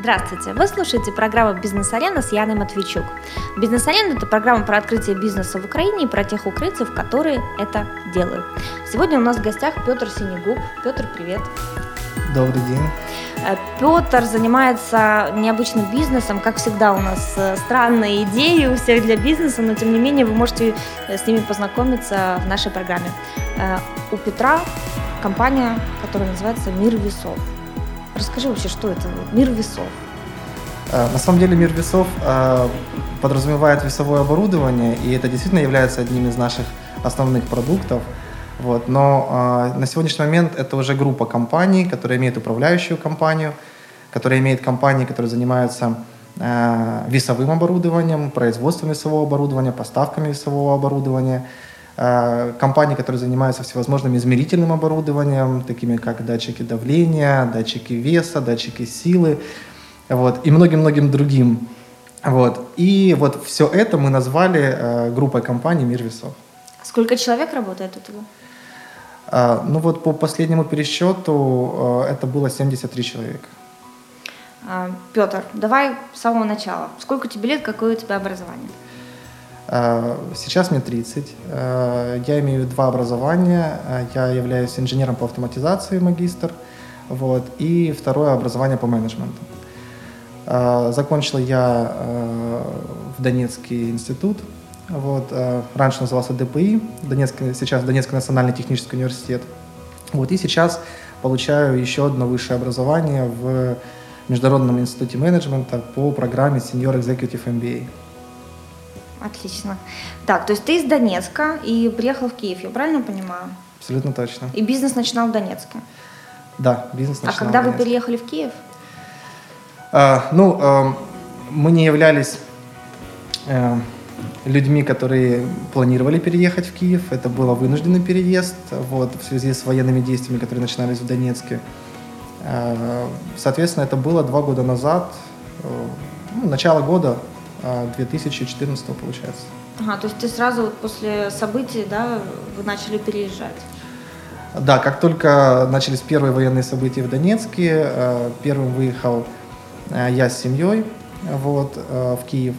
Здравствуйте! Вы слушаете программу «Бизнес-арена» с Яной Матвейчук. «Бизнес-арена» — это программа про открытие бизнеса в Украине и про тех украинцев, которые это делают. Сегодня у нас в гостях Петр Синегуб. Петр, привет! Добрый день! Э, Петр занимается необычным бизнесом. Как всегда, у нас э, странные идеи у всех для бизнеса, но тем не менее вы можете э, с ними познакомиться в нашей программе. У Петра компания, которая называется «Мир весов». Расскажи вообще, что это мир весов? На самом деле мир весов подразумевает весовое оборудование, и это действительно является одним из наших основных продуктов. Вот. Но на сегодняшний момент это уже группа компаний, которая имеет управляющую компанию, которая имеет компании, которые занимаются весовым оборудованием, производством весового оборудования, поставками весового оборудования – Э, компании, которые занимаются всевозможным измерительным оборудованием, такими как датчики давления, датчики веса, датчики силы, вот, и многим-многим другим. Вот. И вот все это мы назвали э, группой компаний «Мир весов». Сколько человек работает у тебя? Э, ну вот по последнему пересчету э, это было 73 человека. А, Петр, давай с самого начала. Сколько тебе лет, какое у тебя образование? Э, сейчас мне 30. Э, я имею два образования. Э, я являюсь инженером по автоматизации, магистр. Вот, и второе образование по менеджменту. Закончил я в Донецкий институт. Вот, раньше назывался ДПИ, Донецк, сейчас Донецкий национальный технический университет. Вот, и сейчас получаю еще одно высшее образование в Международном институте менеджмента по программе Senior Executive MBA. Отлично. Так, то есть ты из Донецка и приехал в Киев, я правильно понимаю? Абсолютно точно. И бизнес начинал в Донецке? Да, бизнес начинал А когда вы переехали в Киев? А, ну, а, мы не являлись а, людьми, которые планировали переехать в Киев. Это был вынужденный переезд вот, в связи с военными действиями, которые начинались в Донецке. А, соответственно, это было два года назад, ну, начало года 2014 получается. Ага, то есть ты сразу вот после событий, да, вы начали переезжать? Да, как только начались первые военные события в Донецке, э, первым выехал э, я с семьей вот, э, в Киев.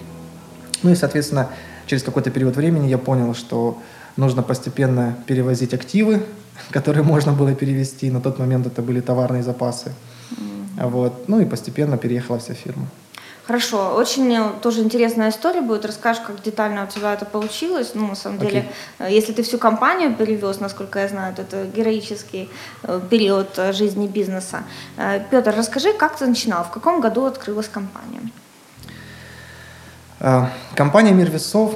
Ну и, соответственно, через какой-то период времени я понял, что нужно постепенно перевозить активы, которые можно было перевести. На тот момент это были товарные запасы. Mm-hmm. Вот. Ну и постепенно переехала вся фирма. Хорошо, очень э, тоже интересная история будет. Расскажешь, как детально у тебя это получилось. Ну, на самом okay. деле, э, если ты всю компанию перевез, насколько я знаю, то это героический э, период жизни бизнеса. Петр, расскажи, как ты начинал, в каком году открылась компания? Компания «Мир весов»,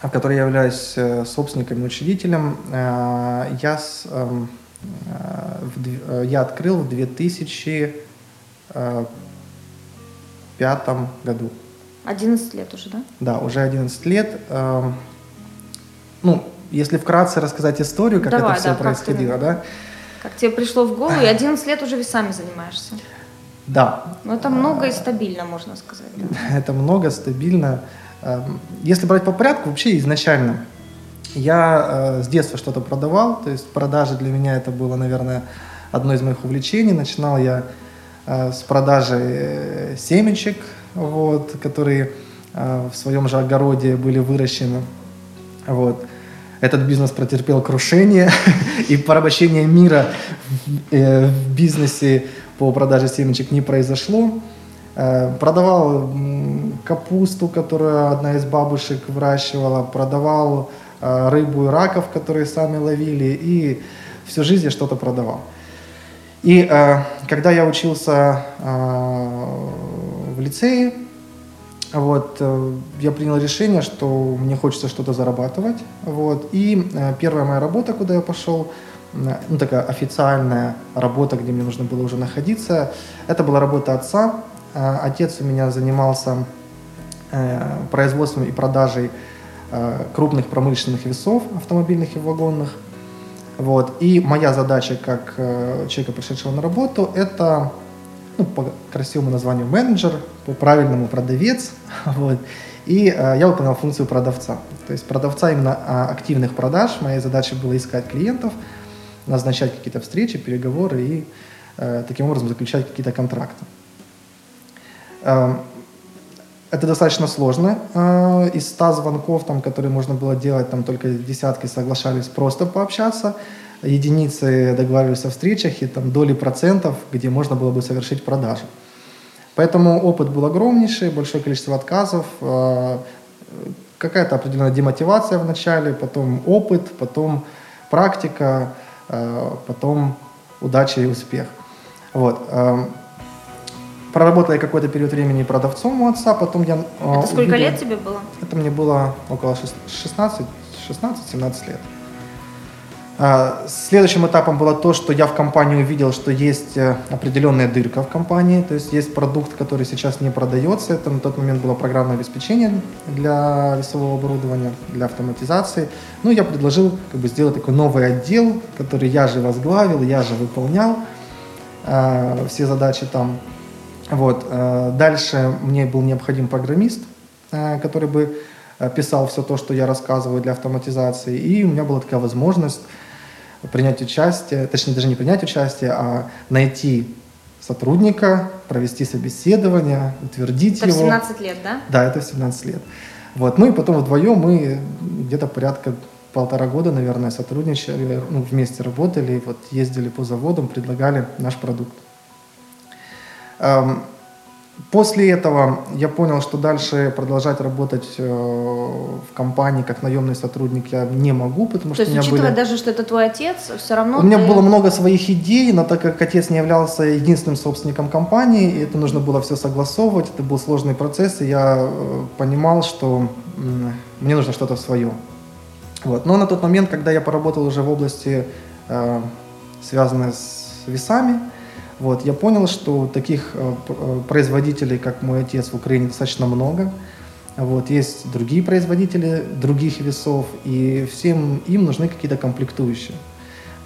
в которой я являюсь собственником и учредителем, я, эм, я открыл в 2000 пятом году. 11 лет уже, да? Да, уже 11 лет. Эм, ну, если вкратце рассказать историю, как Давай, это все да, происходило, как ты, да? Как тебе пришло в голову, и 11 лет уже весами занимаешься. Да. Ну, это много и стабильно, можно сказать. Да? Это много, стабильно. Эм, если брать по порядку, вообще изначально я э, с детства что-то продавал, то есть продажи для меня это было, наверное, одно из моих увлечений. Начинал я с продажей э, семечек, вот, которые э, в своем же огороде были выращены. Вот. Этот бизнес претерпел крушение, и порабощение мира в бизнесе по продаже семечек не произошло. Продавал капусту, которую одна из бабушек выращивала, продавал рыбу и раков, которые сами ловили, и всю жизнь я что-то продавал. И э, когда я учился э, в лицее, вот, э, я принял решение, что мне хочется что-то зарабатывать. Вот, и э, первая моя работа, куда я пошел, э, ну, такая официальная работа, где мне нужно было уже находиться, это была работа отца. Э, отец у меня занимался э, производством и продажей э, крупных промышленных весов автомобильных и вагонных. Вот. И моя задача как э, человека, пришедшего на работу, это ну, по красивому названию менеджер, по правильному продавец. Вот. И э, я выполнял функцию продавца. То есть продавца именно а, активных продаж. Моя задача была искать клиентов, назначать какие-то встречи, переговоры и э, таким образом заключать какие-то контракты. Это достаточно сложно. Из 100 звонков, там, которые можно было делать, там только десятки соглашались просто пообщаться. Единицы договаривались о встречах и там доли процентов, где можно было бы совершить продажу. Поэтому опыт был огромнейший, большое количество отказов, какая-то определенная демотивация в начале, потом опыт, потом практика, потом удача и успех. Вот. Проработал я какой-то период времени продавцом у отца, потом я... Это сколько увидел, лет тебе было? Это мне было около 16, 16-17 лет. А, следующим этапом было то, что я в компании увидел, что есть э, определенная дырка в компании, то есть есть продукт, который сейчас не продается. Это на тот момент было программное обеспечение для весового оборудования, для автоматизации. Ну, я предложил как бы, сделать такой новый отдел, который я же возглавил, я же выполнял э, все задачи там. Вот. Э, дальше мне был необходим программист, э, который бы э, писал все то, что я рассказываю для автоматизации. И у меня была такая возможность принять участие, точнее даже не принять участие, а найти сотрудника, провести собеседование, утвердить это его. Это в 17 лет, да? Да, это в 17 лет. Вот. Ну и потом вдвоем мы где-то порядка полтора года, наверное, сотрудничали, ну, вместе работали, вот ездили по заводам, предлагали наш продукт. Эм, После этого я понял, что дальше продолжать работать э, в компании как наемный сотрудник я не могу, потому То что есть, у меня учитывая были... даже, что это твой отец, все равно У меня было много своих идей, но так как отец не являлся единственным собственником компании, и это нужно было все согласовывать, это был сложный процесс, и я э, понимал, что мне нужно что-то свое. Вот. Но на тот момент, когда я поработал уже в области, э, связанной с весами, вот, я понял, что таких э, э, производителей, как мой отец в Украине, достаточно много. Вот, есть другие производители других весов, и всем им нужны какие-то комплектующие.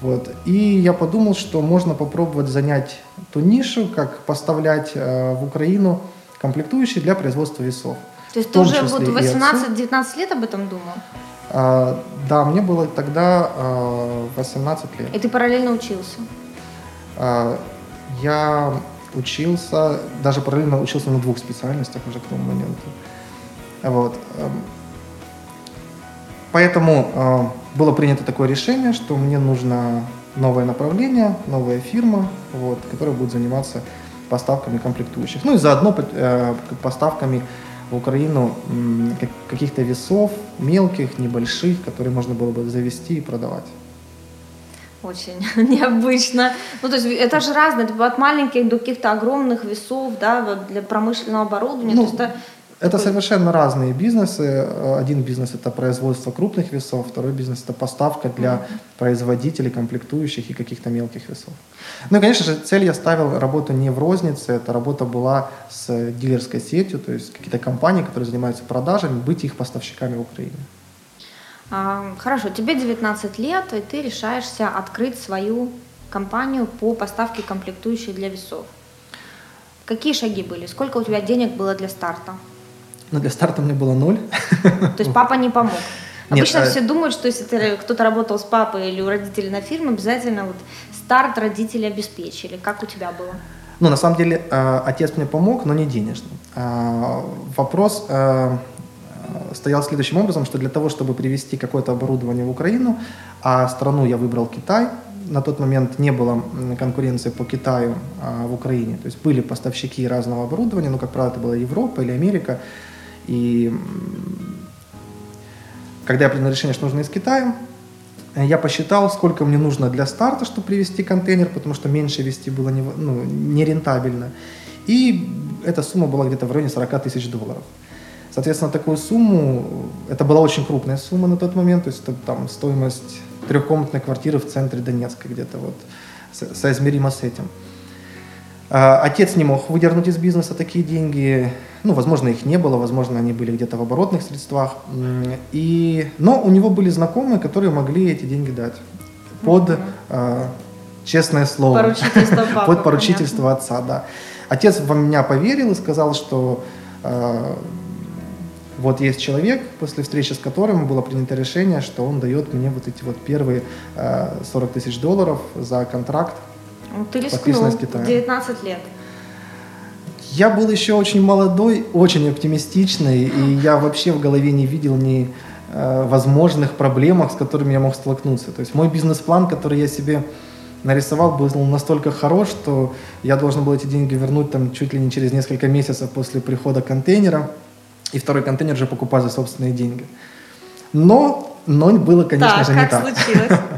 Вот. И я подумал, что можно попробовать занять ту нишу, как поставлять э, в Украину комплектующие для производства весов. То есть ты уже вот 18-19 лет об этом думал? А, да, мне было тогда а, 18 лет. И ты параллельно учился? А, я учился, даже параллельно учился на двух специальностях уже к тому моменту. Вот. Эм, поэтому э, было принято такое решение, что мне нужно новое направление, новая фирма, вот, которая будет заниматься поставками комплектующих. Ну и заодно э, поставками в Украину каких-то весов, мелких, небольших, которые можно было бы завести и продавать очень необычно. Ну, то есть это же разное, типа от маленьких до каких-то огромных весов, да, для промышленного оборудования. Ну, то есть это это такой... совершенно разные бизнесы. Один бизнес это производство крупных весов, второй бизнес это поставка для mm-hmm. производителей, комплектующих и каких-то мелких весов. Ну и, конечно же, цель я ставил работу не в рознице, эта работа была с дилерской сетью, то есть какие-то компании, которые занимаются продажами, быть их поставщиками в Украине. Хорошо, тебе 19 лет, и ты решаешься открыть свою компанию по поставке комплектующих для весов. Какие шаги были? Сколько у тебя денег было для старта? Ну, для старта мне было ноль. То есть папа не помог? Обычно Нет, все а... думают, что если кто-то работал с папой или у родителей на фирме, обязательно вот старт родители обеспечили. Как у тебя было? Ну, на самом деле, а, отец мне помог, но не денежно. А, вопрос стоял следующим образом, что для того, чтобы привести какое-то оборудование в Украину, а страну я выбрал Китай, на тот момент не было конкуренции по Китаю а, в Украине. То есть были поставщики разного оборудования, но, как правило, это была Европа или Америка. И когда я принял решение, что нужно из Китая, я посчитал, сколько мне нужно для старта, чтобы привезти контейнер, потому что меньше вести было не, ну, нерентабельно. И эта сумма была где-то в районе 40 тысяч долларов. Соответственно, такую сумму, это была очень крупная сумма на тот момент, то есть это там стоимость трехкомнатной квартиры в центре Донецка где-то вот, соизмеримо с этим. А, отец не мог выдернуть из бизнеса такие деньги, ну, возможно, их не было, возможно, они были где-то в оборотных средствах, и, но у него были знакомые, которые могли эти деньги дать под mm-hmm. честное слово, поручительство папы, под поручительство понятно. отца, да. Отец во меня поверил и сказал, что а, вот есть человек, после встречи с которым было принято решение, что он дает мне вот эти вот первые э, 40 тысяч долларов за контракт, ну, Ты рискнул, с Китаем. 19 лет. Я был еще очень молодой, очень оптимистичный, и я вообще в голове не видел ни э, возможных проблемах, с которыми я мог столкнуться. То есть мой бизнес-план, который я себе нарисовал, был настолько хорош, что я должен был эти деньги вернуть там чуть ли не через несколько месяцев после прихода контейнера, и второй контейнер уже покупать за собственные деньги. Но, но было, конечно так, же, не как так. случилось?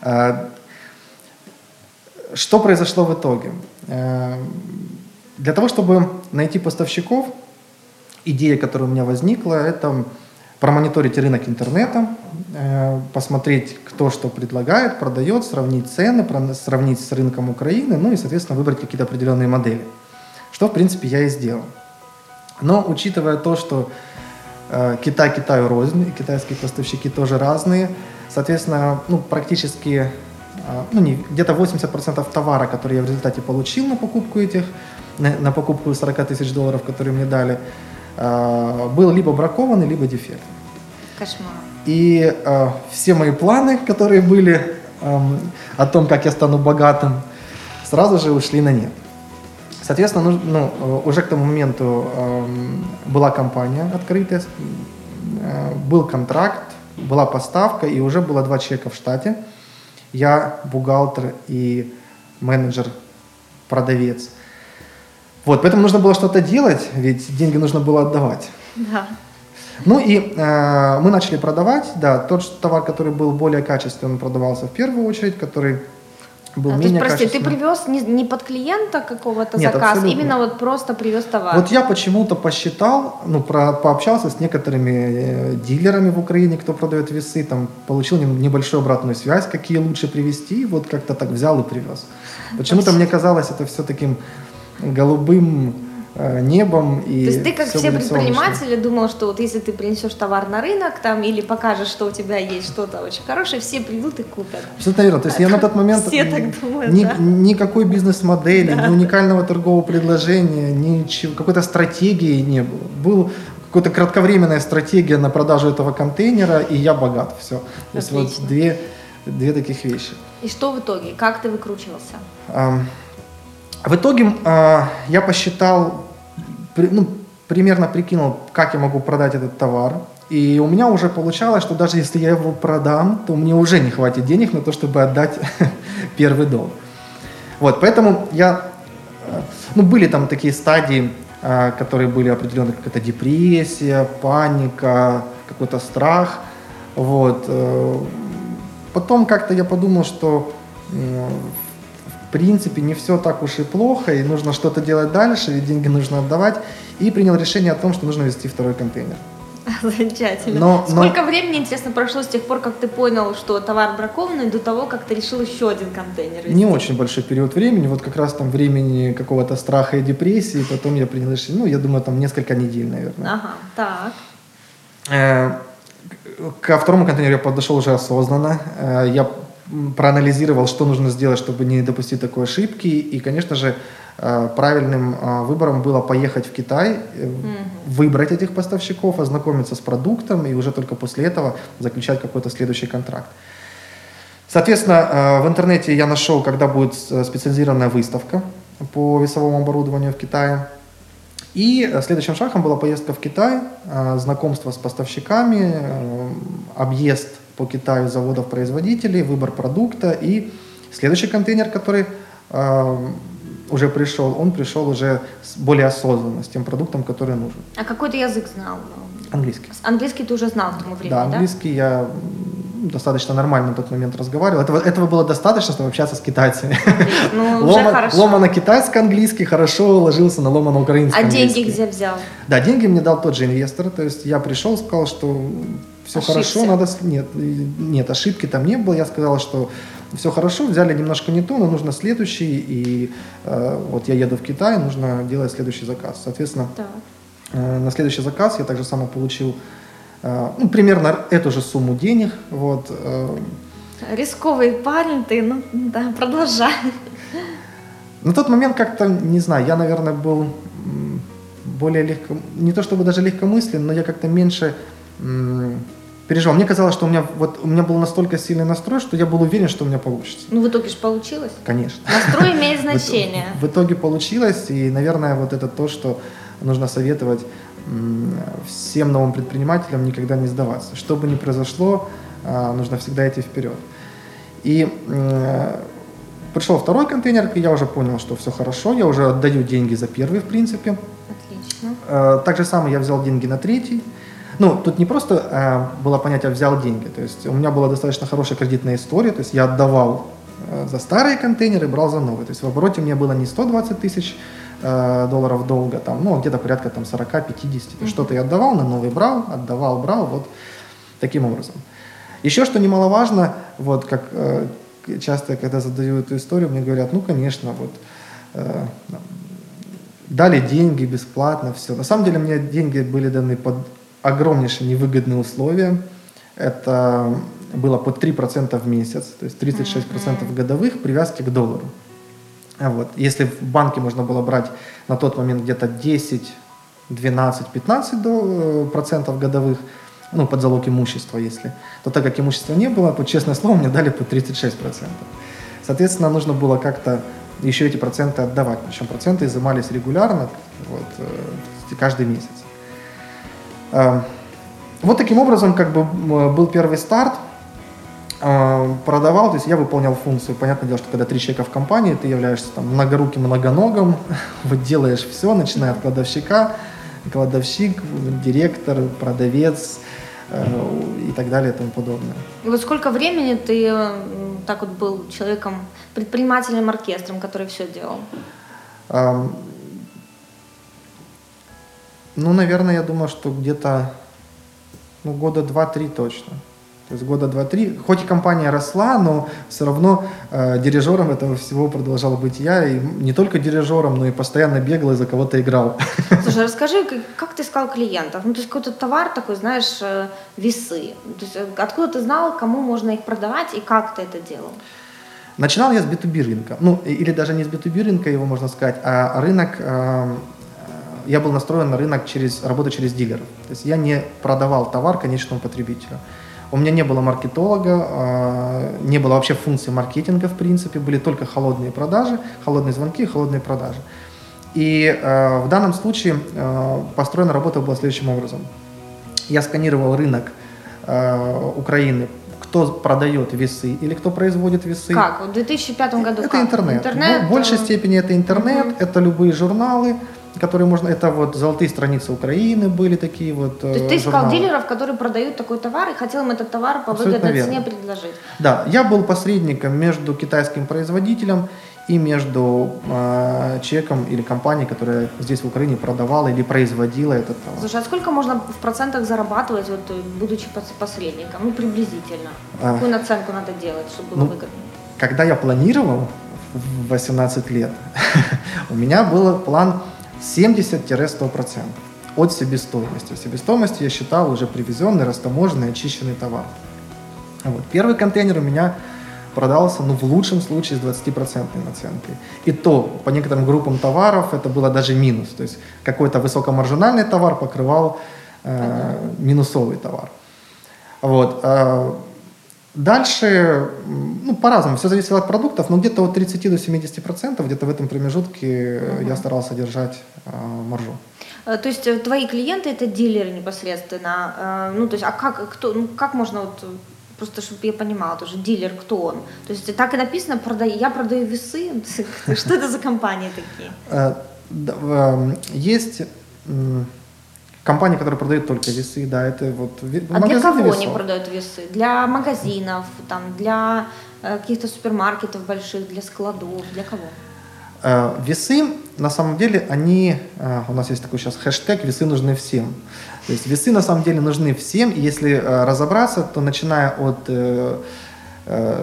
А, что произошло в итоге? Э, для того, чтобы найти поставщиков, идея, которая у меня возникла, это промониторить рынок интернета, э, посмотреть, кто что предлагает, продает, сравнить цены, сравнить с рынком Украины, ну и, соответственно, выбрать какие-то определенные модели. Что, в принципе, я и сделал. Но учитывая то, что э, Китай Китаю рознь, и китайские поставщики тоже разные, соответственно, ну, практически а, ну, не, где-то 80% товара, который я в результате получил на покупку этих, на, на покупку 40 тысяч долларов, которые мне дали, а, был либо бракованный, либо дефектный. Кошмар. И э, все мои планы, которые были э, о том, как я стану богатым, сразу же ушли на нет. Соответственно, ну, ну, уже к тому моменту э, была компания открытая, э, был контракт, была поставка, и уже было два человека в штате – я бухгалтер и менеджер, продавец. Вот, поэтому нужно было что-то делать, ведь деньги нужно было отдавать. Да. Ну и э, мы начали продавать, да, тот товар, который был более качественный, продавался в первую очередь, который был а, менее есть, прости, ты привез не, не под клиента какого-то Нет, заказ, абсолютно. именно вот просто привез товар. Вот я почему-то посчитал, ну, про, пообщался с некоторыми э, дилерами в Украине, кто продает весы, там, получил небольшую обратную связь, какие лучше привезти, вот как-то так взял и привез. Почему-то мне казалось это все таким голубым небом. И То есть ты, как все солнечно. предприниматели, думал, что вот если ты принесешь товар на рынок там или покажешь, что у тебя есть что-то очень хорошее, все придут и купят. Абсолютно верно. То есть я на тот момент Все так думают, ни- да. никакой бизнес-модели, ни уникального торгового предложения, ничего, какой-то стратегии не было. Был какая-то кратковременная стратегия на продажу этого контейнера, и я богат. Все. То есть вот две, две таких вещи. И что в итоге? Как ты выкручивался? В итоге а, я посчитал, ну, примерно прикинул, как я могу продать этот товар. И у меня уже получалось, что даже если я его продам, то мне уже не хватит денег на то, чтобы отдать первый долг. Вот, поэтому я, э, ну, были там такие стадии, э, которые были определенные, как это депрессия, паника, какой-то страх. Вот. э, Потом как-то я подумал, что в принципе не все так уж и плохо, и нужно что-то делать дальше, и деньги нужно отдавать. И принял решение о том, что нужно вести второй контейнер. Замечательно. Но- но- Сколько времени, интересно, прошло с тех пор, как ты понял, что товар бракованный, до того, как ты решил еще один контейнер везти? Не очень большой период времени, вот как раз там времени какого-то страха и депрессии, потом я принял решение, ну, я думаю, там несколько недель, наверное. Ага, так. Э, Ко второму контейнеру я подошел уже осознанно. Э, Я проанализировал, что нужно сделать, чтобы не допустить такой ошибки. И, конечно же, э, правильным э, выбором было поехать в Китай, э, выбрать этих поставщиков, ознакомиться с продуктом и уже только после этого заключать какой-то следующий контракт. Соответственно, в интернете я нашел, когда будет специализированная выставка по весовому оборудованию в Китае. И следующим шагом была поездка в Китай, знакомство с поставщиками, объезд по Китаю заводов-производителей, выбор продукта и следующий контейнер, который э, уже пришел, он пришел уже более осознанно, с тем продуктом, который нужен. А какой ты язык знал? Английский. Английский ты уже знал к тому времени, Да, да? английский я м, достаточно нормально на тот момент разговаривал. Этого, этого было достаточно, чтобы общаться с китайцами. Ну, уже Лома- хорошо. Ломано-китайско-английский хорошо ложился на ломано-украинский А деньги где взял? Да, деньги мне дал тот же инвестор. То есть я пришел, сказал, что все Ошибся. хорошо, надо... Нет, нет, ошибки там не было. Я сказал, что все хорошо, взяли немножко не то, но нужно следующий. И э, вот я еду в Китай, нужно делать следующий заказ. Соответственно, Так. Э, На следующий заказ я также само получил э, ну, примерно эту же сумму денег. Вот. э. Рисковый парень ты, ну да, продолжай. На тот момент как-то, не знаю, я, наверное, был более легко, не то чтобы даже легкомыслен, но я как-то меньше м, переживал. Мне казалось, что у меня вот у меня был настолько сильный настрой, что я был уверен, что у меня получится. Ну, в итоге же получилось. Конечно. Настрой имеет значение. В, в итоге получилось, и, наверное, вот это то, что нужно советовать всем новым предпринимателям никогда не сдаваться. Что бы ни произошло, а, нужно всегда идти вперед. И пришел второй контейнер, и я уже понял, что все хорошо, я уже отдаю деньги за первый, в принципе. Отлично. А, так же самое я взял деньги на третий. Ну, тут не просто э, было понятие «взял деньги», то есть у меня была достаточно хорошая кредитная история, то есть я отдавал э, за старые контейнеры, брал за новые. То есть в обороте мне было не 120 тысяч э, долларов долга, там, ну, где-то порядка там 40-50. Mm-hmm. Что-то я отдавал, на новый брал, отдавал, брал, вот таким образом. Еще что немаловажно, вот как э, часто, когда задаю эту историю, мне говорят, ну, конечно, вот э, дали деньги бесплатно, все. На самом деле мне деньги были даны под огромнейшие невыгодные условия. Это было по 3% в месяц, то есть 36% mm-hmm. годовых привязки к доллару. Вот. Если в банке можно было брать на тот момент где-то 10, 12, 15 процентов годовых, ну, под залог имущества, если, то так как имущества не было, то, честное слово, мне дали по 36%. Соответственно, нужно было как-то еще эти проценты отдавать. Причем проценты изымались регулярно, вот, э, каждый месяц. Эм, вот таким образом как бы был первый старт. Эм, продавал, то есть я выполнял функцию. Понятное дело, что когда три человека в компании, ты являешься там многоруким, многоногом, вот делаешь все, начиная от кладовщика, кладовщик, директор, продавец э, и так далее и тому подобное. И вот сколько времени ты так вот был человеком, предпринимателем, оркестром, который все делал? Ну, наверное, я думаю, что где-то ну, года два-три точно. То есть года два-три. Хоть и компания росла, но все равно э, дирижером этого всего продолжал быть я. И не только дирижером, но и постоянно бегал и за кого-то играл. Слушай, расскажи, как ты искал клиентов? Ну, то есть какой-то товар такой, знаешь, э, весы. То есть, э, откуда ты знал, кому можно их продавать и как ты это делал? Начинал я с B2B рынка. Ну, или даже не с B2B рынка, его можно сказать, а рынок э, я был настроен на рынок через работу через дилеров. То есть я не продавал товар конечному потребителю. У меня не было маркетолога, а, не было вообще функции маркетинга в принципе, были только холодные продажи, холодные звонки, холодные продажи. И э, в данном случае э, построена работа была следующим образом. Я сканировал рынок э, Украины, кто продает весы или кто производит весы. Как? В 2005 году Это как? интернет. интернет. В большей степени это интернет, угу. это любые журналы, которые можно, это вот золотые страницы Украины были такие вот. То есть ты искал журналы. дилеров, которые продают такой товар и хотел им этот товар по выгодной цене предложить? Да, я был посредником между китайским производителем и между э, человеком или компанией, которая здесь в Украине продавала или производила этот товар. Слушай, а сколько можно в процентах зарабатывать, вот, будучи посредником? Ну, приблизительно. А, Какую наценку надо делать, чтобы было ну, выгодно? Когда я планировал в 18 лет, у меня был план 70-100% от себестоимости. В себестоимости я считал уже привезенный, растаможенный, очищенный товар. Вот. Первый контейнер у меня продался, ну, в лучшем случае, с 20% наценкой. И то, по некоторым группам товаров, это было даже минус. То есть какой-то высокомаржинальный товар покрывал э, минусовый товар. Вот. Дальше, ну, по-разному, все зависело от продуктов, но где-то от 30 до 70 процентов, где-то в этом промежутке угу. я старался держать э, маржу. Э, то есть э, твои клиенты это дилеры непосредственно, ну, то есть, а как, кто, ну, как можно вот просто чтобы я понимала тоже, дилер, кто он. То есть так и написано, продаю, я продаю весы. Что это за компании такие? Эм, есть Компания, которая продает только весы, да, это вот А для кого весов. они продают весы? Для магазинов, там, для э, каких-то супермаркетов больших, для складов, для кого? Э, весы, на самом деле, они, э, у нас есть такой сейчас хэштег «Весы нужны всем». То есть весы на самом деле нужны всем, и если э, разобраться, то начиная от э,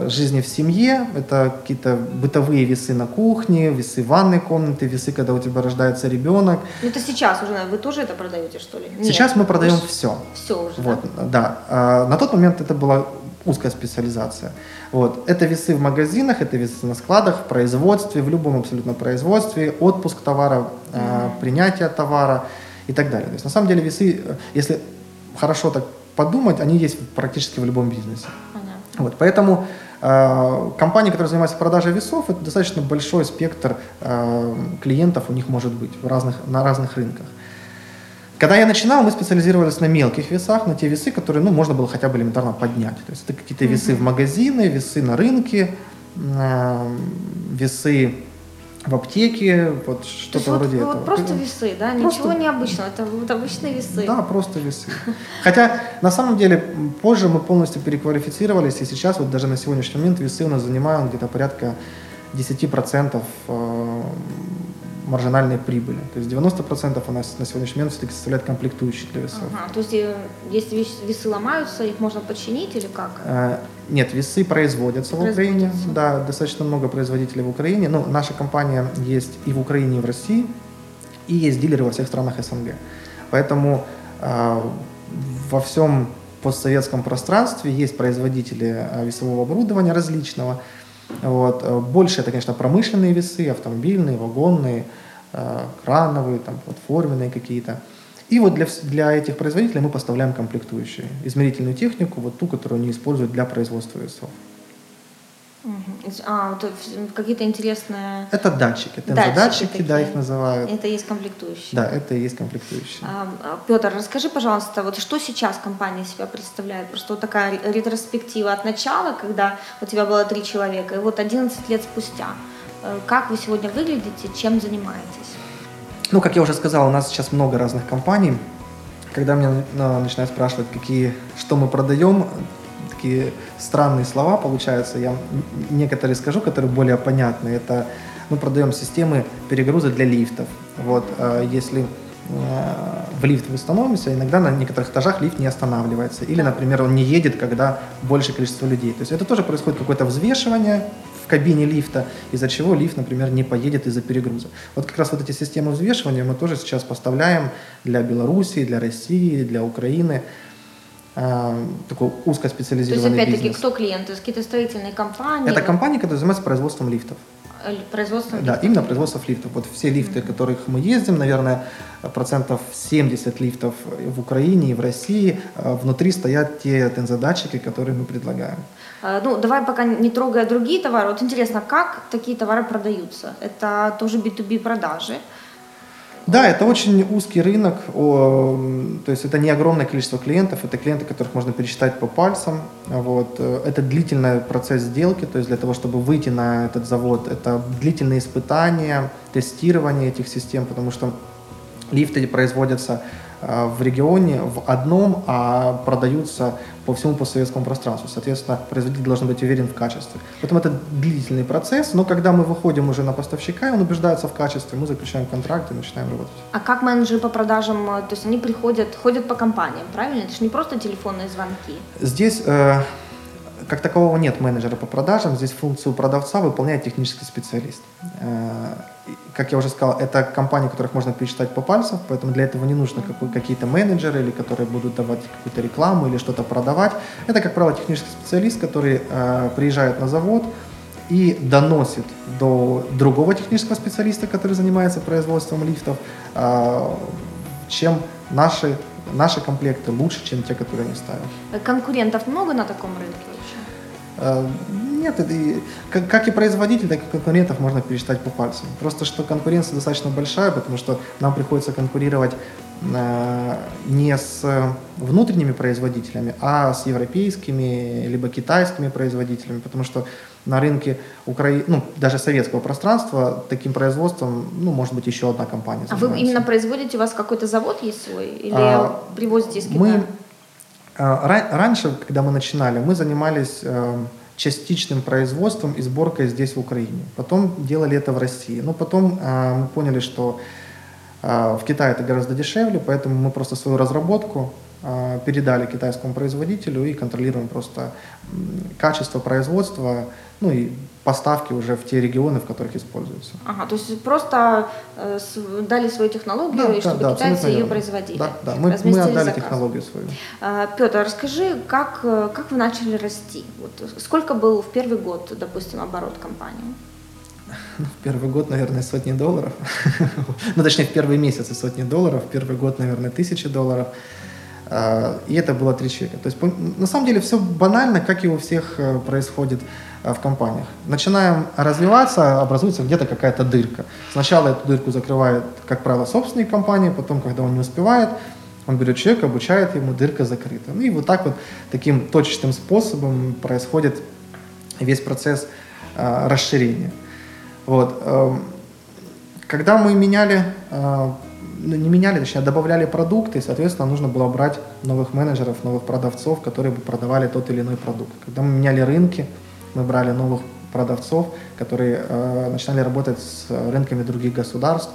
жизни в семье, это какие-то бытовые весы на кухне, весы в ванной комнаты, весы, когда у тебя рождается ребенок. Ну это сейчас уже, вы тоже это продаете, что ли? Сейчас Нет, мы продаем вы... все. Все уже, вот, да? да. А, на тот момент это была узкая специализация. Вот. Это весы в магазинах, это весы на складах, в производстве, в любом абсолютно производстве, отпуск товара, mm-hmm. принятие товара и так далее. То есть на самом деле весы, э, если хорошо так подумать, они есть практически в любом бизнесе. Понятно. Вот, поэтому э, компании, которые занимаются продажей весов, это достаточно большой спектр э, клиентов у них может быть в разных, на разных рынках. Когда я начинал, мы специализировались на мелких весах, на те весы, которые ну, можно было хотя бы элементарно поднять. То есть это какие-то весы в магазины, весы на рынке, э, весы в аптеке, вот что-то вот, вроде вот этого. Просто весы, да? Просто- Ничего необычного. Это вот обычные весы. Да, просто весы. Хотя, на самом деле, позже мы полностью переквалифицировались, и сейчас, вот даже на сегодняшний момент, весы у нас занимают где-то порядка 10% э, маржинальной прибыли. То есть 90% у нас на сегодняшний момент все-таки составляет комплектующие для весов. Ага, то есть, э, если вес- весы ломаются, их можно починить или как? Э, Нет, весы производятся в Украине. Производятся. Да, достаточно много производителей в Украине. Ну, наша компания есть и в Украине, и в России, и есть дилеры во всех странах СНГ. Поэтому э, во всем постсоветском пространстве есть производители э, весового оборудования различного. Вот. Э, Больше это, конечно, промышленные весы, автомобильные, вагонные, э, крановые, там, платформенные какие-то. И вот для, для этих производителей мы поставляем комплектующие, измерительную технику, вот ту, которую они используют для производства весов. А, какие-то интересные... Это датчики, это Датчики да, их называют. Это есть комплектующие. Да, это и есть комплектующие. А, а, Петр, расскажи, пожалуйста, вот что сейчас компания себя представляет? Просто вот такая ре- ретроспектива от начала, когда у тебя было три человека, и вот 11 лет спустя. Э, Как вы сегодня выглядите, чем занимаетесь? Ну, как я уже сказал, у нас сейчас много разных компаний. Когда меня начинают спрашивать, какие, что мы продаем, такие странные слова получаются. Я некоторые скажу, которые более понятны. Это мы продаем системы перегруза для лифтов. Вот, э, если э, в лифт вы становимся, иногда на некоторых этажах лифт не останавливается. Или, например, он не едет, когда большее количество людей. То есть это тоже происходит какое-то взвешивание в кабине лифта, из-за чего лифт, например, не поедет из-за перегруза. Вот как раз вот эти системы взвешивания мы тоже сейчас поставляем для Белоруссии, для России, для Украины. А, такой То есть, узкоспециализированный опять-таки, бизнес. кто клиенты? Какие-то строительные компании? Это компании, которые занимаются производством лифтов. Э, Производством Да, лифтов? именно производство лифтов. Вот все лифты, в которых мы ездим, наверное, процентов 70 лифтов в Украине и в России, а, внутри стоят те тензодатчики, которые мы предлагаем. Э, Ну, давай пока не трогая другие товары. Вот интересно, как такие товары продаются? Это тоже B2B продажи. Да, это очень узкий рынок, то есть это не огромное количество клиентов, это клиенты, которых можно пересчитать по пальцам. Вот. э, Это длительный процесс сделки, то есть для того, чтобы выйти на этот завод, это длительные испытания, тестирование этих систем, потому что лифты производятся в регионе в одном, а продаются по всему постсоветскому пространству. Соответственно, производитель должен быть уверен в качестве. Поэтому это длительный процесс, но когда мы выходим уже на поставщика, и он убеждается в качестве, мы заключаем контракт и начинаем работать. А как менеджеры по продажам, э, то есть они приходят, ходят по компаниям, правильно? Это же не просто телефонные звонки. Здесь э, как такового нет менеджера по продажам, здесь функцию продавца выполняет технический специалист. Э, как я уже сказал, это компании, которых можно пересчитать по пальцам, поэтому для этого не нужно какие-то менеджеры, или которые будут давать какую-то рекламу или что-то продавать. Это, как правило, технический специалист, который э, приезжает на завод и доносит до другого технического специалиста, который занимается производством лифтов, э, чем наши, наши комплекты лучше, чем те, которые они ставят. Э, Конкурентов много на таком рынке вообще? Э, Нет, это и- как, как и производитель, так и конкурентов можно пересчитать по пальцам. Просто что конкуренция достаточно большая, потому что нам приходится конкурировать не с внутренними производителями, а с европейскими либо китайскими производителями, потому что на рынке Украины, ну, даже советского пространства таким производством, ну, может быть, еще одна компания А вы занимается. именно производите, у вас какой-то завод есть свой? Или А, привозите из Китая? Мы э, ра- раньше, когда мы начинали, мы занимались э, частичным производством и сборкой здесь в Украине. Потом делали это в России. Но потом э, мы поняли, что э, в Китае это гораздо дешевле, поэтому мы просто свою разработку э, передали китайскому производителю и контролируем просто качество производства, ну и поставки уже в те регионы, в которых используются. Ага, то есть просто э, с- дали свою технологию, и чтобы абсолютно китайцы ее производили. Да, да. Мы, мы отдали заказ. технологию свою. А, Петр, расскажи, как, э, как вы начали расти? Вот сколько был в первый год, допустим, оборот компании? Ну, в первый год, наверное, сотни долларов. ну, точнее, в первые месяцы сотни долларов, в первый год, наверное, тысячи долларов. Э, и это было три человека. То есть на самом деле все банально, как и у всех э, происходит в компаниях. Начинаем развиваться, образуется где-то какая-то дырка. Сначала эту дырку закрывает, как правило, собственник компании, потом, когда он не успевает, он берет человека, обучает ему, дырка закрыта. Ну и вот так вот, таким точечным способом происходит весь процесс э, расширения. Вот. Э, когда мы меняли, э, не меняли, точнее, добавляли продукты, соответственно, нужно было брать новых менеджеров, новых продавцов, которые бы продавали тот или иной продукт. Когда мы меняли рынки, мы брали новых продавцов, которые э, начинали работать с рынками других государств.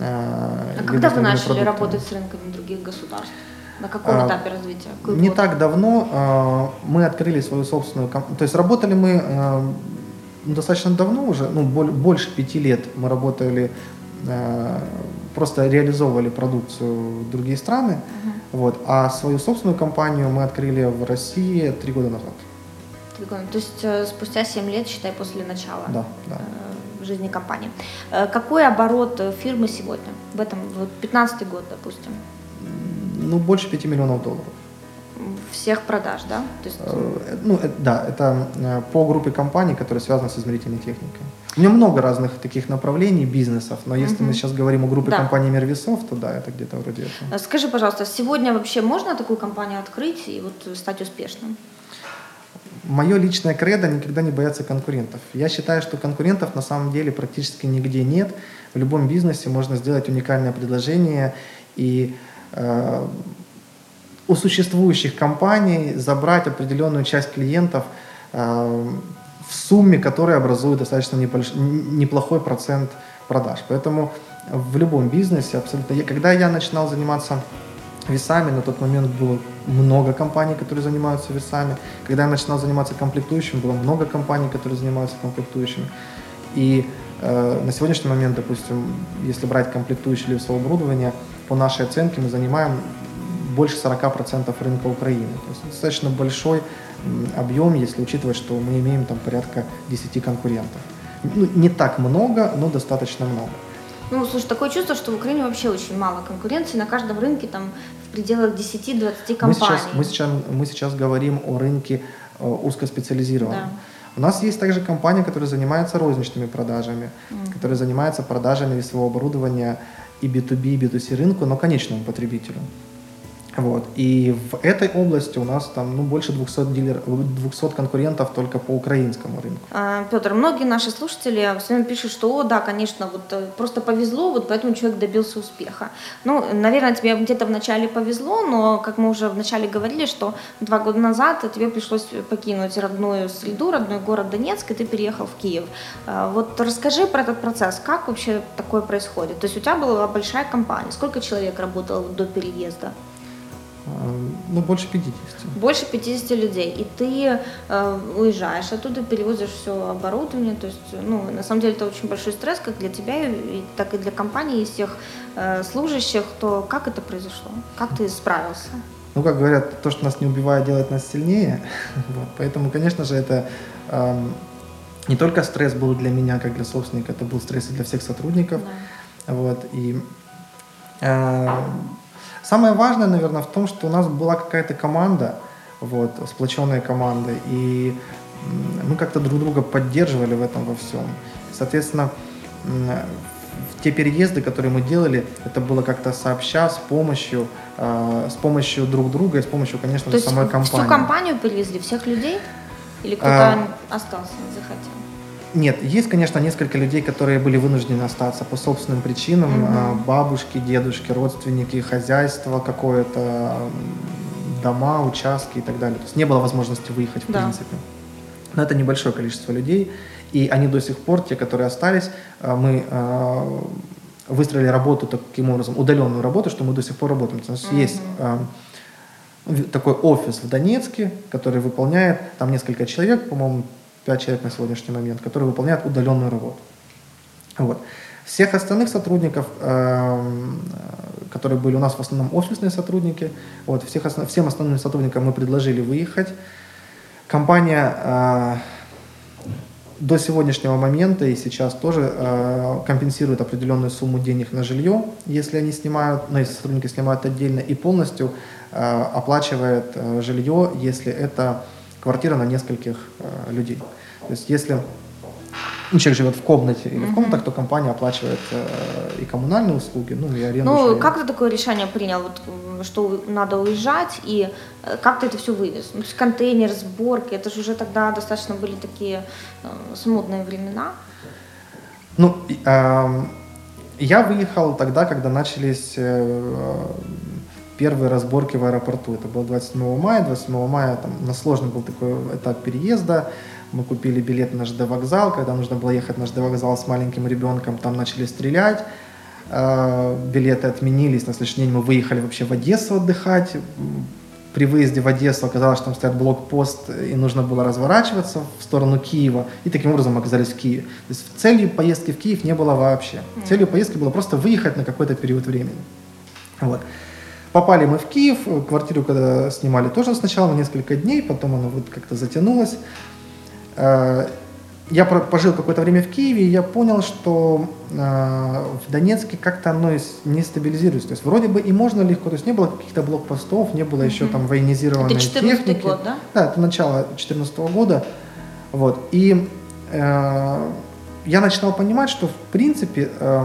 Э, а когда вы начали продуктами. работать с рынками других государств? На каком а, этапе развития? Какой не год? так давно э, мы открыли свою собственную компанию. То есть работали мы э, достаточно давно уже, ну, больше пяти лет мы работали, э, просто реализовывали продукцию в другие страны. Uh-huh. Вот, а свою собственную компанию мы открыли в России три года назад. Три года. То есть э, спустя семь лет, считай, после начала да, да. Э, жизни компании. Какой оборот фирмы сегодня? В этом, вот 15 год, допустим ну, больше 5 миллионов долларов. Всех продаж, да? То есть... Э, ну, э, да, это э, по группе компаний, которые связаны с измерительной техникой. У меня много разных таких направлений бизнесов, но если угу. мы сейчас говорим о группе да. компаний «Мир весов», то да, это где-то вроде этого. Скажи, пожалуйста, сегодня вообще можно такую компанию открыть и вот стать успешным? Мое личное кредо никогда не бояться конкурентов. Я считаю, что конкурентов на самом деле практически нигде нет. В любом бизнесе можно сделать уникальное предложение и Э, у существующих компаний забрать определенную часть клиентов э, в сумме, которая образует достаточно неплохой процент продаж. Поэтому в любом бизнесе абсолютно... Когда я начинал заниматься весами, на тот момент было много компаний, которые занимаются весами. Когда я начинал заниматься комплектующим, было много компаний, которые занимаются комплектующими. И э, на сегодняшний момент, допустим, если брать комплектующее весовое оборудование, по нашей оценке мы занимаем больше 40% рынка Украины. То есть достаточно большой объем, если учитывать, что мы имеем там порядка 10 конкурентов. Ну, не так много, но достаточно много. Ну, слушай, такое чувство, что в Украине вообще очень мало конкуренции. На каждом рынке там в пределах 10-20 компаний. Мы сейчас, мы, сейчас, мы сейчас говорим о рынке э, узкоспециализированном. Да. У нас есть также компания, которая занимается розничными продажами, mm-hmm. которая занимается продажами весового оборудования и B2B, и B2C рынку, но конечному потребителю. Вот. И в этой области у нас там ну, больше 200, дилер, 200 конкурентов только по украинскому рынку. А, Петр, многие наши слушатели все время пишут, что, о, да, конечно, вот э, просто повезло, вот поэтому человек добился успеха. Ну, наверное, тебе где-то вначале повезло, но, как мы уже вначале говорили, что два года назад тебе пришлось покинуть родную среду, родной город Донецк, и ты переехал в Киев. А, вот расскажи про этот процесс, как вообще такое происходит? То есть у тебя была большая компания, сколько человек работало до переезда? Ну, больше 50. Больше 50 людей. И ты э, уезжаешь оттуда, перевозишь все оборудование. То есть, ну, на самом деле, это очень большой стресс, как для тебя, и, так и для компании, и всех э, служащих. То как это произошло? Как ты справился? Ну, как говорят, то, что нас не убивает, делает нас сильнее. вот. Поэтому, конечно же, это э, не только стресс был для меня, как для собственника, это был стресс и для всех сотрудников. Да. Вот. И э, Самое важное, наверное, в том, что у нас была какая-то команда, вот, сплоченная команда, и мы как-то друг друга поддерживали в этом во всем. Соответственно, в те переезды, которые мы делали, это было как-то сообща, с помощью, э, с помощью друг друга и с помощью, конечно То же, самой компании. Всю компанию перевезли, всех людей? Или кто-то а, остался, захотел? Нет, есть, конечно, несколько людей, которые были вынуждены остаться по собственным причинам. Угу. Бабушки, дедушки, родственники, хозяйство какое-то, дома, участки и так далее. То есть не было возможности выехать в да. принципе. Но это небольшое количество людей. И они до сих пор, те, которые остались, а, мы а, выстроили работу таким образом, удаленную работу, что мы до сих пор работаем. У нас угу. есть такой офис в Донецке, который выполняет, там несколько человек, по-моему, 5 человек на сегодняшний момент, которые выполняют удаленную работу. Вот. Всех остальных сотрудников, эм, которые были у нас в основном офисные сотрудники, вот, всех, всем остальным сотрудникам мы предложили выехать. Компания э, до сегодняшнего момента и сейчас тоже э, компенсирует определенную сумму денег на жилье, если они снимают, ну, если сотрудники снимают отдельно, и полностью э, оплачивает э, жилье, если это квартира на нескольких э, людей. То есть если ну, человек живет в комнате или в комнатах, то компания оплачивает э, и коммунальные услуги, ну и аренду. Ну, жилья. как ты такое решение принял, вот, что надо уезжать, и э, как ты это все вывез? Ну, то есть контейнер, сборки, это же уже тогда достаточно были такие э, смутные времена. Ну, эм, я выехал тогда, когда начались э, первые разборки в аэропорту. Это было 27 мая. 27 мая там, на сложный был такой этап переезда. Мы купили билет на ЖД вокзал. Когда нужно было ехать на ЖД вокзал с маленьким ребенком, там начали стрелять. Э, билеты отменились. На следующий день мы выехали вообще в Одессу отдыхать. При выезде в Одессу оказалось, что там стоит блокпост, и нужно было разворачиваться в сторону Киева. И таким образом мы оказались в Киеве. То есть целью поездки в Киев не было вообще. Целью поездки было просто выехать на какой-то период времени. Вот. Попали мы в Киев, квартиру когда снимали тоже сначала на несколько дней, потом она вот как-то затянулась. Э, Я пожил какое-то время в Киеве, и я понял, что э, в Донецке как-то оно не стабилизируется. То есть вроде бы и можно легко, то есть не было каких-то блокпостов, не было еще там военизированной Это 14 техники. год, да? Да, это начало 2014 года. Вот. И э, я начинал понимать, что в принципе э,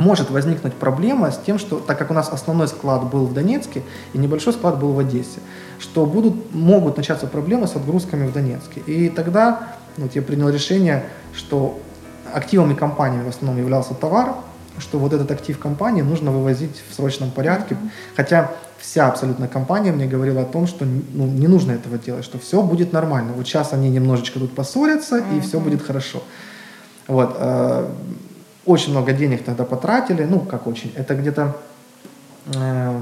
может возникнуть проблема с тем, что так как у нас основной склад был в Донецке и небольшой склад был в Одессе, что будут, могут начаться проблемы с отгрузками в Донецке. И тогда вот я принял решение, что активами компании в основном являлся товар, что вот этот актив компании нужно вывозить в срочном порядке. Хотя вся абсолютно компания мне говорила о том, что ну, не нужно этого делать, что все будет нормально. Вот сейчас они немножечко тут поссорятся, и все будет хорошо. Вот. Очень много денег тогда потратили, ну, как очень, это где-то, э,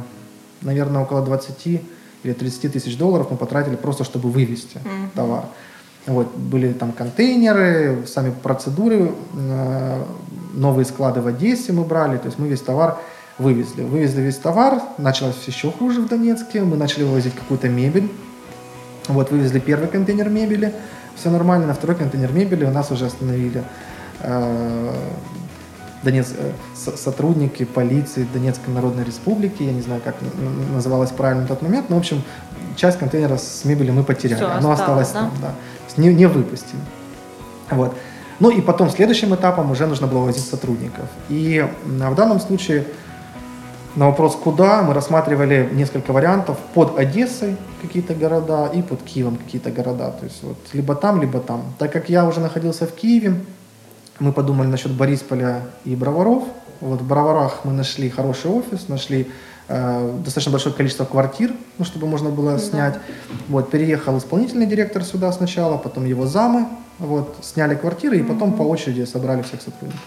наверное, около 20 или 30 тысяч долларов мы потратили просто, чтобы вывести товар. Вот, были там контейнеры, сами процедуры, э, новые склады в Одессе мы брали, то есть мы весь товар вывезли. Вывезли весь товар, началось еще хуже в Донецке, мы начали вывозить какую-то мебель. Вот, вывезли первый контейнер мебели, все нормально, на второй контейнер мебели у нас уже остановили э, Донец, э, со- сотрудники полиции Донецкой Народной Республики, я не знаю, как называлось правильно в тот момент, но, в общем, часть контейнера с мебелью мы потеряли, Всё, оно осталось, осталось да? там, да. Не, не выпустили. Вот. Ну и потом следующим этапом уже нужно было возить сотрудников. И в данном случае на вопрос «куда» мы рассматривали несколько вариантов. Под Одессой какие-то города и под Киевом какие-то города. То есть вот либо там, либо там. Так как я уже находился в Киеве, мы подумали насчет Борисполя и Броваров. Вот в Броварах мы нашли хороший офис, нашли э, достаточно большое количество квартир, ну, чтобы можно было снять. Вот, переехал исполнительный директор сюда сначала, потом его замы, вот, сняли квартиры и потом по очереди собрали всех сотрудников.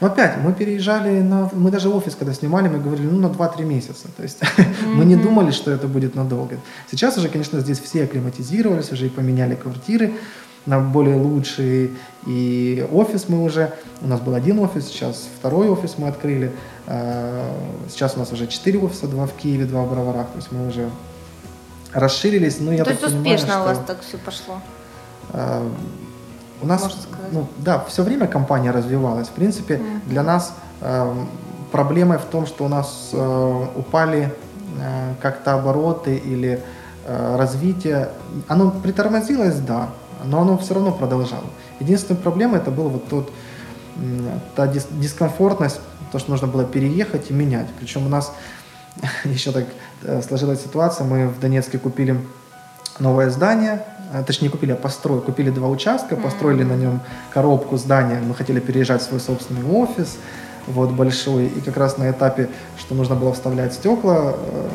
Но опять, мы переезжали на... Мы даже офис, когда снимали, мы говорили, ну, на 2-3 месяца. То есть мы не думали, что это будет надолго. Сейчас уже, конечно, здесь все акклиматизировались, уже и поменяли квартиры на более лучшие. И офис мы уже... У нас был один офис, сейчас второй офис мы открыли. Э, Сейчас у нас уже четыре офиса, два в Киеве, два в Броварах. То есть мы уже расширились. Ну, я То так есть понимаю, успешно у вас что, так все пошло. э, у нас, ну, да, все время компания развивалась. В принципе, для нас э, проблемой в том, что у нас э, упали э, как-то обороты или э, развитие. Оно притормозилось, да, но оно все равно продолжало. Единственная проблема это был вот тот, та дис- дискомфортность, то, что нужно было переехать и менять. Причем у нас еще так э, сложилась ситуация, мы в Донецке купили новое здание, а, точнее купили, а построили, купили два участка, построили на нем коробку здания, мы хотели переезжать в свой собственный офис, вот большой, и как раз на этапе, что нужно было вставлять стекла э,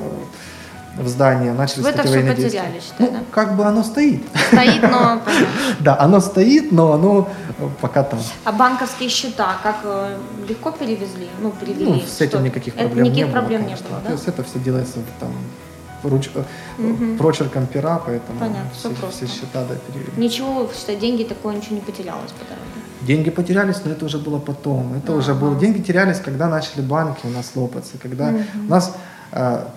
в здание, начались Вы это все потеряли, действия. считай, Ну, да? как бы оно стоит. Стоит, но... Да, оно стоит, но оно э, пока там. А банковские счета как э, легко перевезли? Ну, перевели? Ну, с этим никаких проблем не было. проблем не было, То да? есть это все делается там руч... э, прочерком пера, поэтому Понятно, все, просто. все счета да, перевели. Ничего, считай, деньги такое ничего не потерялось по дороге. Деньги потерялись, но это уже было потом. Это уже было. Деньги терялись, когда начали банки у нас лопаться, когда у нас А,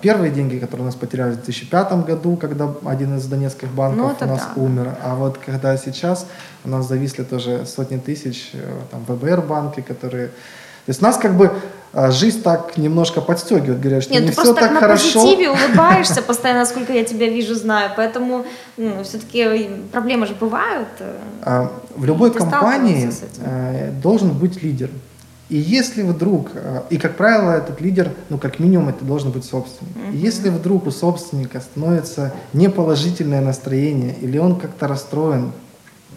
первые деньги, которые у нас потерялись в 2005 году, когда один из донецких банков ну, у нас да. умер, а вот когда сейчас у нас зависли тоже сотни тысяч, э, там, ВБР банки, которые... То есть нас как бы а, жизнь так немножко подстегивает, говорят, что Нет, не ты все так, так на хорошо. позитиве улыбаешься постоянно, сколько я тебя вижу, знаю, поэтому ну, все-таки проблемы же бывают. Э, а, в любой компании э, должен быть лидер. И если вдруг, э, и как правило этот лидер, ну как минимум это должен быть собственник. Mm-hmm. И если вдруг у собственника становится неположительное настроение, или он как-то расстроен,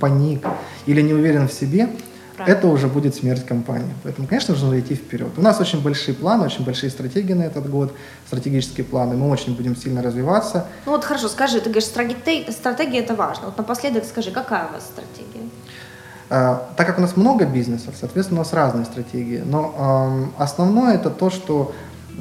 паник, или не уверен в себе, Правильно. это уже будет смерть компании. Поэтому, конечно, нужно идти вперед. У нас очень большие планы, очень большие стратегии на этот год, стратегические планы. Мы очень будем сильно развиваться. Ну вот хорошо, скажи, ты говоришь, стратегия, стратегия это важно. Вот напоследок скажи, какая у вас стратегия? А, так как у нас много бизнесов, соответственно, у нас разные стратегии. Но основное это то, что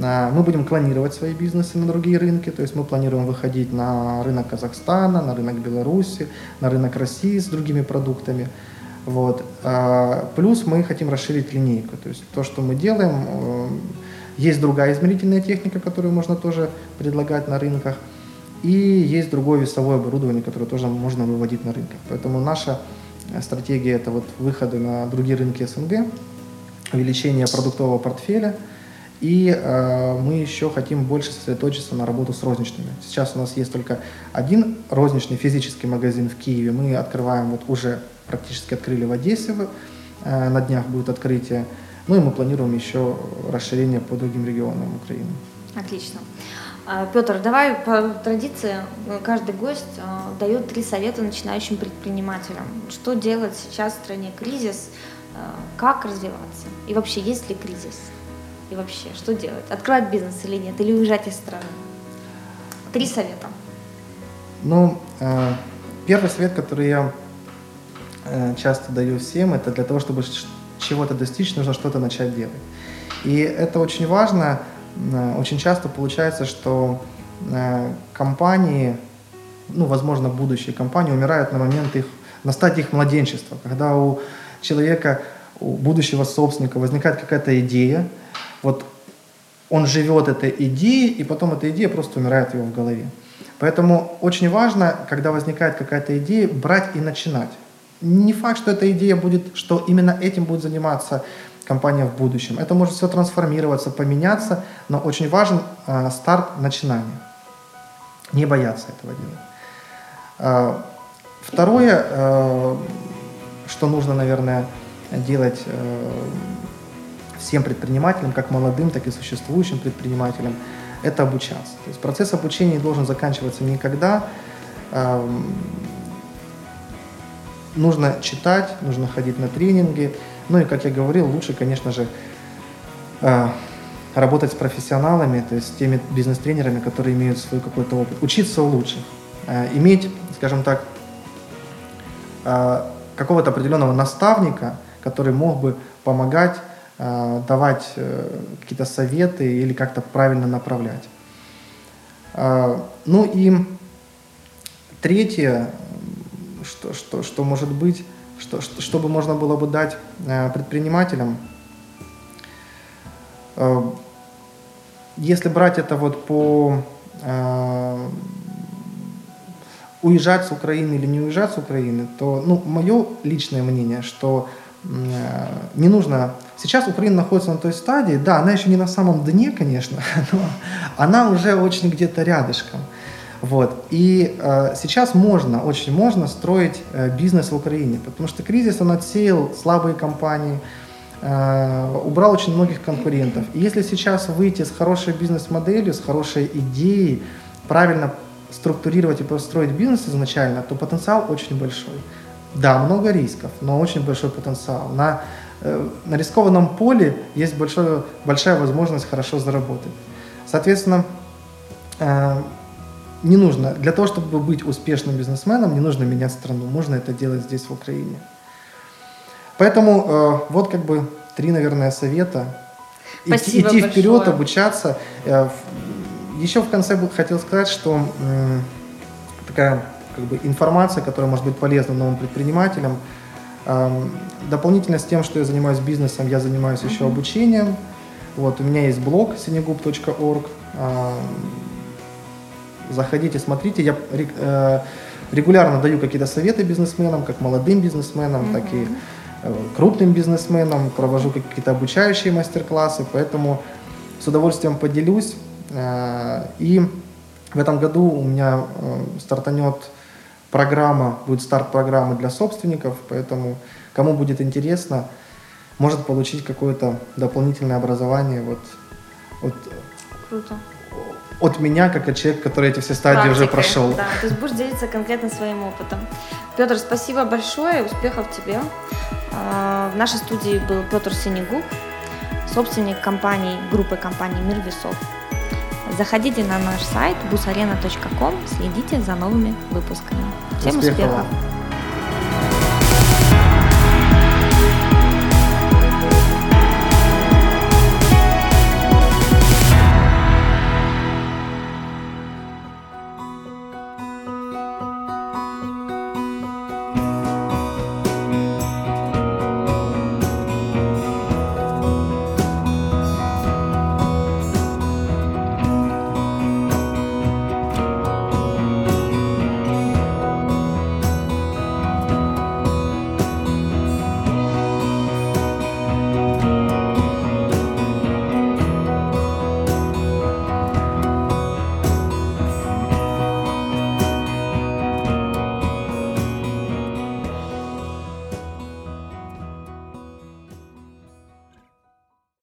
а, мы будем клонировать свои бизнесы на другие рынки, то есть мы планируем выходить на рынок Казахстана, на рынок Беларуси, на рынок России с другими продуктами. Вот. А, плюс мы хотим расширить линейку, то есть то, что мы делаем, есть другая измерительная техника, которую можно тоже предлагать на рынках, и есть другое весовое оборудование, которое тоже можно выводить на рынках. Поэтому наша стратегия это вот выходы на другие рынки СНГ, увеличение продуктового портфеля, и э, мы еще хотим больше сосредоточиться на работу с розничными. Сейчас у нас есть только один розничный физический магазин в Киеве. Мы открываем, вот уже практически открыли в Одессе, э, на днях будет открытие. Ну и мы планируем еще расширение по другим регионам Украины. Отлично. А, Петр, давай по традиции э, каждый гость э, дает три совета начинающим предпринимателям. Что делать сейчас в стране кризис, э, как развиваться и вообще есть ли кризис? И вообще, что делать? Открывать бизнес или нет? Или уезжать из страны? Три совета. Ну, первый совет, который я часто даю всем, это для того, чтобы чего-то достичь, нужно что-то начать делать. И это очень важно, очень часто получается, что э, компании, ну, возможно, будущие компании умирают на момент их, на стадии их младенчества, когда у человека, у будущего собственника возникает какая-то идея, вот он живет этой идеей, и потом эта идея просто умирает его в голове. Поэтому очень важно, когда возникает какая-то идея, брать и начинать. Не факт, что эта идея будет, что именно этим будет заниматься компания в будущем. Это может все трансформироваться, поменяться, но очень важен э, старт начинания. Не бояться этого делать. Э, второе, э, что нужно, наверное, делать э, всем предпринимателям, как молодым, так и существующим предпринимателям, это обучаться. То есть процесс обучения должен заканчиваться никогда. Э, нужно читать, нужно ходить на тренинги, ну и, как я говорил, лучше, конечно же, э, работать с профессионалами, то есть с теми бизнес-тренерами, которые имеют свой какой-то опыт, учиться у лучших, э, иметь, скажем так, э, какого-то определенного наставника, который мог бы помогать, давать какие-то советы или как-то правильно направлять. Ну и третье, что, что, что может быть, что, что, чтобы можно было бы дать э, предпринимателям. Э, если брать это вот по э, уезжать с Украины или не уезжать с Украины, то ну, мое личное мнение, что не нужно... Сейчас Украина находится на той стадии, да, она еще не на самом дне, конечно, но она уже очень где-то рядышком. Вот. И э, сейчас можно, очень можно строить э, бизнес в Украине, потому что кризис, он отсеял слабые компании, э, убрал очень многих конкурентов. И если сейчас выйти с хорошей бизнес-моделью, с хорошей идеей, правильно структурировать и построить бизнес изначально, то потенциал очень большой. Да, много рисков, но очень большой потенциал. На, э, на рискованном поле есть большое, большая возможность хорошо заработать. Соответственно, э, не нужно, для того, чтобы быть успешным бизнесменом, не нужно менять страну. Можно это делать здесь, в Украине. Поэтому э, вот как бы три, наверное, совета. Спасибо идти, идти вперед, обучаться. Э, еще в конце бы хотел сказать, что э, такая как бы, информация, которая может быть полезна новым предпринимателям. Э, дополнительно с тем, что я занимаюсь бизнесом, я занимаюсь еще обучением. Вот, у меня есть блог sinegub.org. А, заходите, смотрите. Я э, регулярно даю какие-то советы бизнесменам, как молодым бизнесменам, mm-hmm. так и э, крупным бизнесменам, провожу какие-то обучающие мастер-классы, поэтому с удовольствием поделюсь. Э, и в этом году у меня стартанет программа, будет старт программы для собственников, поэтому кому будет интересно, может получить какое-то дополнительное образование вот, от, Круто. От меня, как от человека, который эти все стадии Практикой, уже прошел. Да, то есть будешь делиться конкретно своим опытом. Петр, спасибо большое, успехов тебе. А, в нашей студии был Петр Синегуб, собственник компании, группы компаний «Мир весов». Заходите на наш сайт busarena.com, следите за новыми выпусками. Всем успехов! успехов.